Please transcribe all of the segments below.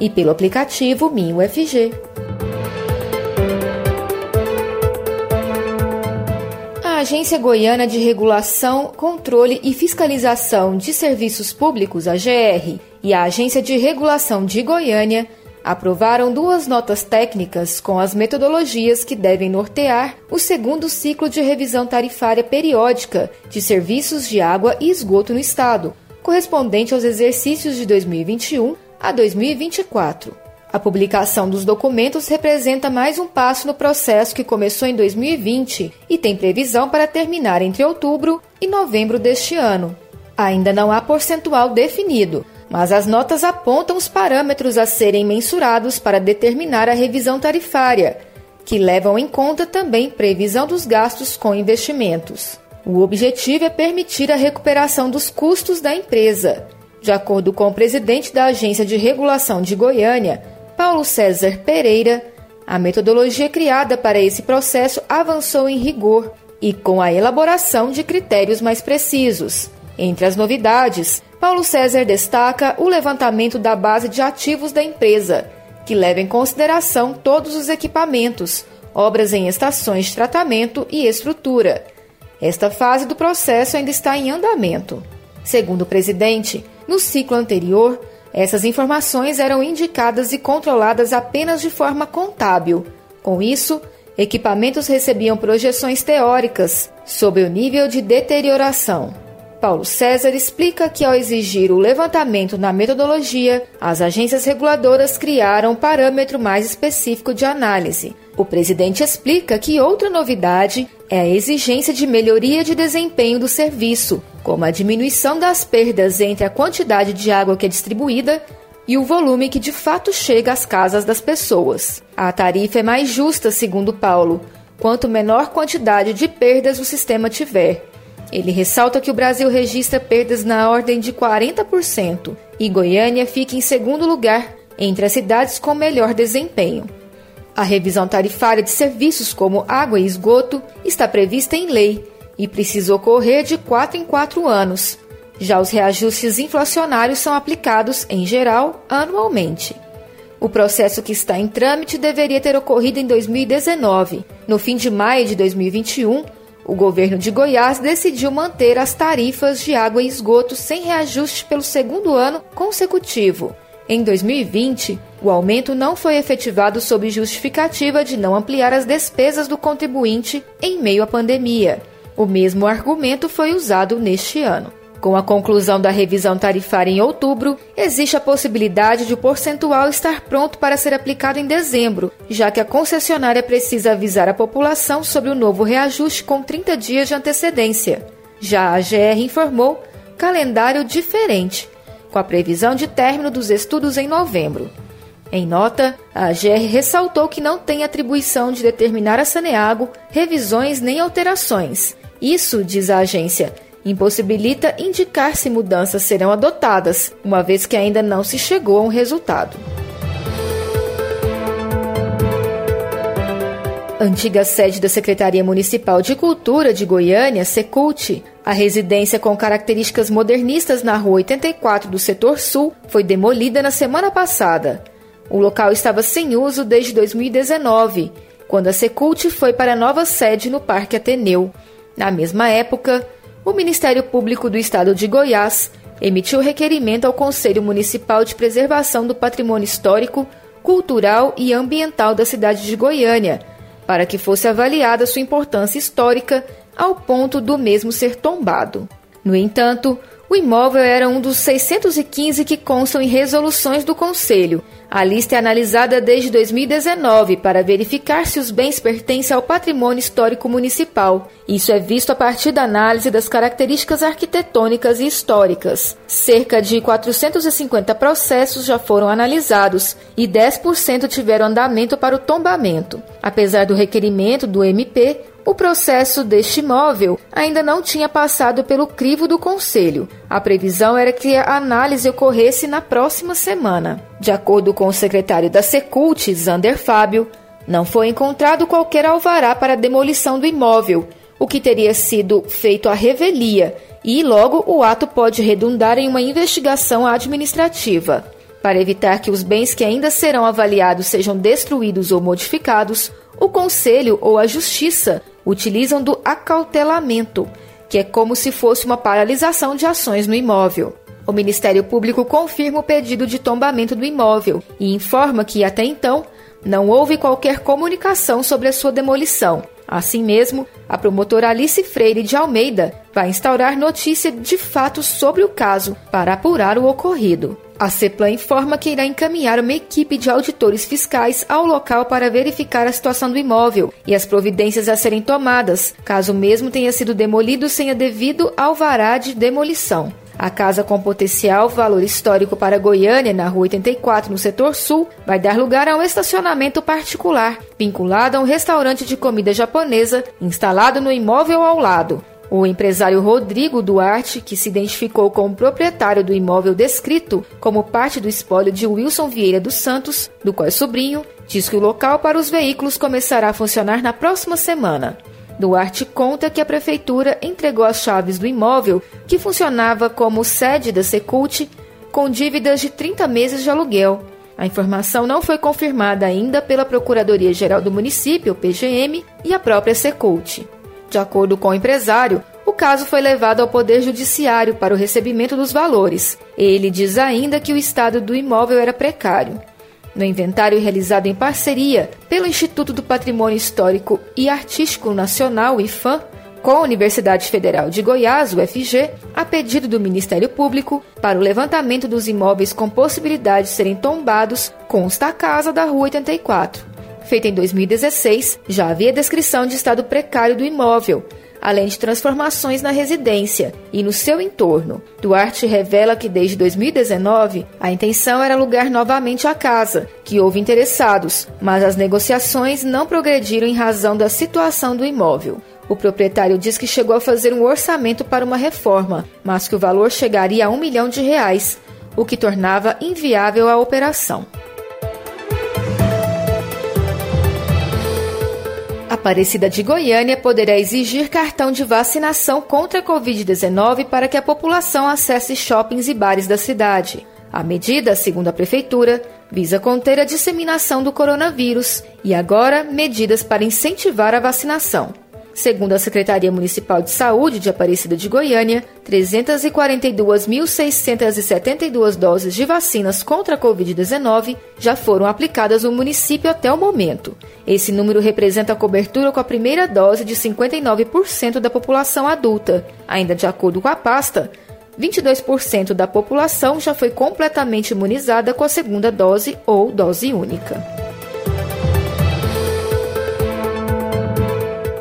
e pelo aplicativo MinUFG. A Agência Goiana de Regulação, Controle e Fiscalização de Serviços Públicos, AGR, e a Agência de Regulação de Goiânia aprovaram duas notas técnicas com as metodologias que devem nortear o segundo ciclo de revisão tarifária periódica de serviços de água e esgoto no Estado, correspondente aos exercícios de 2021 a 2024. A publicação dos documentos representa mais um passo no processo que começou em 2020 e tem previsão para terminar entre outubro e novembro deste ano. Ainda não há percentual definido, mas as notas apontam os parâmetros a serem mensurados para determinar a revisão tarifária, que levam em conta também previsão dos gastos com investimentos. O objetivo é permitir a recuperação dos custos da empresa de acordo com o presidente da Agência de Regulação de Goiânia, Paulo César Pereira, a metodologia criada para esse processo avançou em rigor e com a elaboração de critérios mais precisos. Entre as novidades, Paulo César destaca o levantamento da base de ativos da empresa, que leva em consideração todos os equipamentos, obras em estações de tratamento e estrutura. Esta fase do processo ainda está em andamento. Segundo o presidente, no ciclo anterior, essas informações eram indicadas e controladas apenas de forma contábil. Com isso, equipamentos recebiam projeções teóricas sobre o nível de deterioração. Paulo César explica que, ao exigir o levantamento na metodologia, as agências reguladoras criaram um parâmetro mais específico de análise. O presidente explica que outra novidade é a exigência de melhoria de desempenho do serviço, como a diminuição das perdas entre a quantidade de água que é distribuída e o volume que de fato chega às casas das pessoas. A tarifa é mais justa, segundo Paulo, quanto menor quantidade de perdas o sistema tiver. Ele ressalta que o Brasil registra perdas na ordem de 40% e Goiânia fica em segundo lugar entre as cidades com melhor desempenho. A revisão tarifária de serviços como água e esgoto está prevista em lei e precisa ocorrer de 4 em 4 anos. Já os reajustes inflacionários são aplicados, em geral, anualmente. O processo que está em trâmite deveria ter ocorrido em 2019. No fim de maio de 2021, o governo de Goiás decidiu manter as tarifas de água e esgoto sem reajuste pelo segundo ano consecutivo. Em 2020, o aumento não foi efetivado sob justificativa de não ampliar as despesas do contribuinte em meio à pandemia. O mesmo argumento foi usado neste ano. Com a conclusão da revisão tarifária em outubro, existe a possibilidade de o percentual estar pronto para ser aplicado em dezembro, já que a concessionária precisa avisar a população sobre o novo reajuste com 30 dias de antecedência. Já a GR informou calendário diferente, com a previsão de término dos estudos em novembro. Em nota, a AGR ressaltou que não tem atribuição de determinar a Saneago revisões nem alterações. Isso, diz a agência, impossibilita indicar se mudanças serão adotadas, uma vez que ainda não se chegou a um resultado. Antiga sede da Secretaria Municipal de Cultura de Goiânia, Secult, a residência com características modernistas na Rua 84 do Setor Sul foi demolida na semana passada. O local estava sem uso desde 2019, quando a Secult foi para a nova sede no Parque Ateneu. Na mesma época, o Ministério Público do Estado de Goiás emitiu requerimento ao Conselho Municipal de Preservação do Patrimônio Histórico, Cultural e Ambiental da cidade de Goiânia, para que fosse avaliada sua importância histórica ao ponto do mesmo ser tombado. No entanto, O imóvel era um dos 615 que constam em resoluções do Conselho. A lista é analisada desde 2019 para verificar se os bens pertencem ao patrimônio histórico municipal. Isso é visto a partir da análise das características arquitetônicas e históricas. Cerca de 450 processos já foram analisados e 10% tiveram andamento para o tombamento. Apesar do requerimento do MP, o processo deste imóvel ainda não tinha passado pelo crivo do Conselho. A previsão era que a análise ocorresse na próxima semana. De acordo com o secretário da Secult, Zander Fábio, não foi encontrado qualquer alvará para a demolição do imóvel, o que teria sido feito à revelia, e logo o ato pode redundar em uma investigação administrativa. Para evitar que os bens que ainda serão avaliados sejam destruídos ou modificados, o Conselho ou a Justiça utilizam do acautelamento, que é como se fosse uma paralisação de ações no imóvel. O Ministério Público confirma o pedido de tombamento do imóvel e informa que, até então, não houve qualquer comunicação sobre a sua demolição. Assim mesmo, a promotora Alice Freire de Almeida vai instaurar notícia de fato sobre o caso para apurar o ocorrido. A CEPLAN informa que irá encaminhar uma equipe de auditores fiscais ao local para verificar a situação do imóvel e as providências a serem tomadas, caso o mesmo tenha sido demolido sem a devido alvará de demolição. A casa com potencial valor histórico para Goiânia, na Rua 84, no setor sul, vai dar lugar a um estacionamento particular, vinculado a um restaurante de comida japonesa instalado no imóvel ao lado. O empresário Rodrigo Duarte, que se identificou como proprietário do imóvel descrito como parte do espólio de Wilson Vieira dos Santos, do qual é sobrinho, diz que o local para os veículos começará a funcionar na próxima semana. Duarte conta que a prefeitura entregou as chaves do imóvel, que funcionava como sede da Secult, com dívidas de 30 meses de aluguel. A informação não foi confirmada ainda pela Procuradoria-Geral do Município, PGM, e a própria Secult. De acordo com o empresário, o caso foi levado ao Poder Judiciário para o recebimento dos valores. Ele diz ainda que o estado do imóvel era precário. No inventário realizado em parceria pelo Instituto do Patrimônio Histórico e Artístico Nacional, IFAM, com a Universidade Federal de Goiás, UFG, a pedido do Ministério Público, para o levantamento dos imóveis com possibilidade de serem tombados, consta a casa da Rua 84 feita em 2016, já havia descrição de estado precário do imóvel, além de transformações na residência e no seu entorno. Duarte revela que desde 2019 a intenção era alugar novamente a casa, que houve interessados, mas as negociações não progrediram em razão da situação do imóvel. O proprietário diz que chegou a fazer um orçamento para uma reforma, mas que o valor chegaria a um milhão de reais, o que tornava inviável a operação. Aparecida de Goiânia poderá exigir cartão de vacinação contra a Covid-19 para que a população acesse shoppings e bares da cidade. A medida, segundo a Prefeitura, visa conter a disseminação do coronavírus e agora medidas para incentivar a vacinação. Segundo a Secretaria Municipal de Saúde de Aparecida de Goiânia, 342.672 doses de vacinas contra a Covid-19 já foram aplicadas no município até o momento. Esse número representa a cobertura com a primeira dose de 59% da população adulta. Ainda de acordo com a pasta, 22% da população já foi completamente imunizada com a segunda dose ou dose única.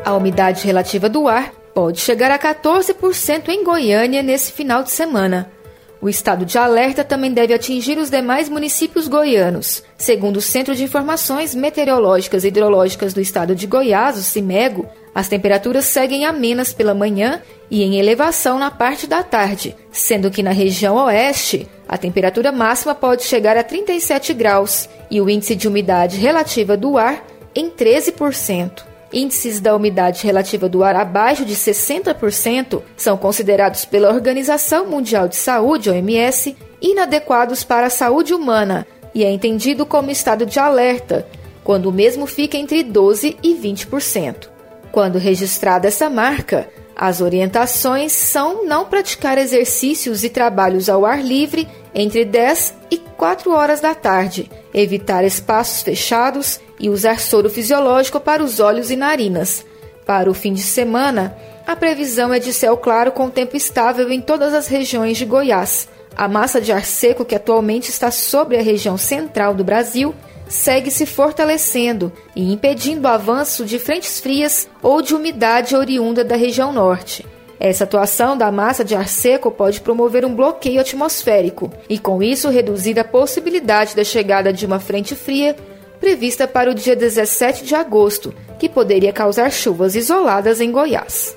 A umidade relativa do ar pode chegar a 14% em Goiânia nesse final de semana. O estado de alerta também deve atingir os demais municípios goianos. Segundo o Centro de Informações Meteorológicas e Hidrológicas do estado de Goiás, o CIMEGO, as temperaturas seguem amenas pela manhã e em elevação na parte da tarde, sendo que na região oeste a temperatura máxima pode chegar a 37 graus e o índice de umidade relativa do ar em 13%. Índices da umidade relativa do ar abaixo de 60% são considerados pela Organização Mundial de Saúde, OMS, inadequados para a saúde humana e é entendido como estado de alerta, quando o mesmo fica entre 12% e 20%. Quando registrada essa marca, as orientações são não praticar exercícios e trabalhos ao ar livre entre 10 e 4 horas da tarde, evitar espaços fechados e usar soro fisiológico para os olhos e narinas. Para o fim de semana, a previsão é de céu claro com tempo estável em todas as regiões de Goiás. A massa de ar seco que atualmente está sobre a região central do Brasil segue se fortalecendo e impedindo o avanço de frentes frias ou de umidade oriunda da região norte. Essa atuação da massa de ar seco pode promover um bloqueio atmosférico e, com isso, reduzir a possibilidade da chegada de uma frente fria prevista para o dia 17 de agosto, que poderia causar chuvas isoladas em Goiás.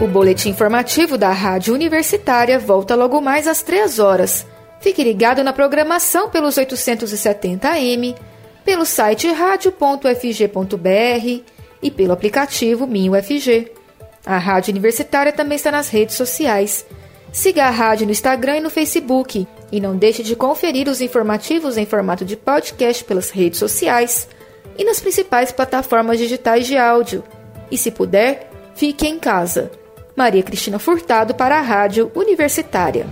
O boletim informativo da Rádio Universitária volta logo mais às 3 horas. Fique ligado na programação pelos 870 AM, pelo site radio.fg.br e pelo aplicativo MinUFG. A Rádio Universitária também está nas redes sociais. Siga a rádio no Instagram e no Facebook e não deixe de conferir os informativos em formato de podcast pelas redes sociais e nas principais plataformas digitais de áudio. E se puder, fique em casa. Maria Cristina Furtado para a Rádio Universitária.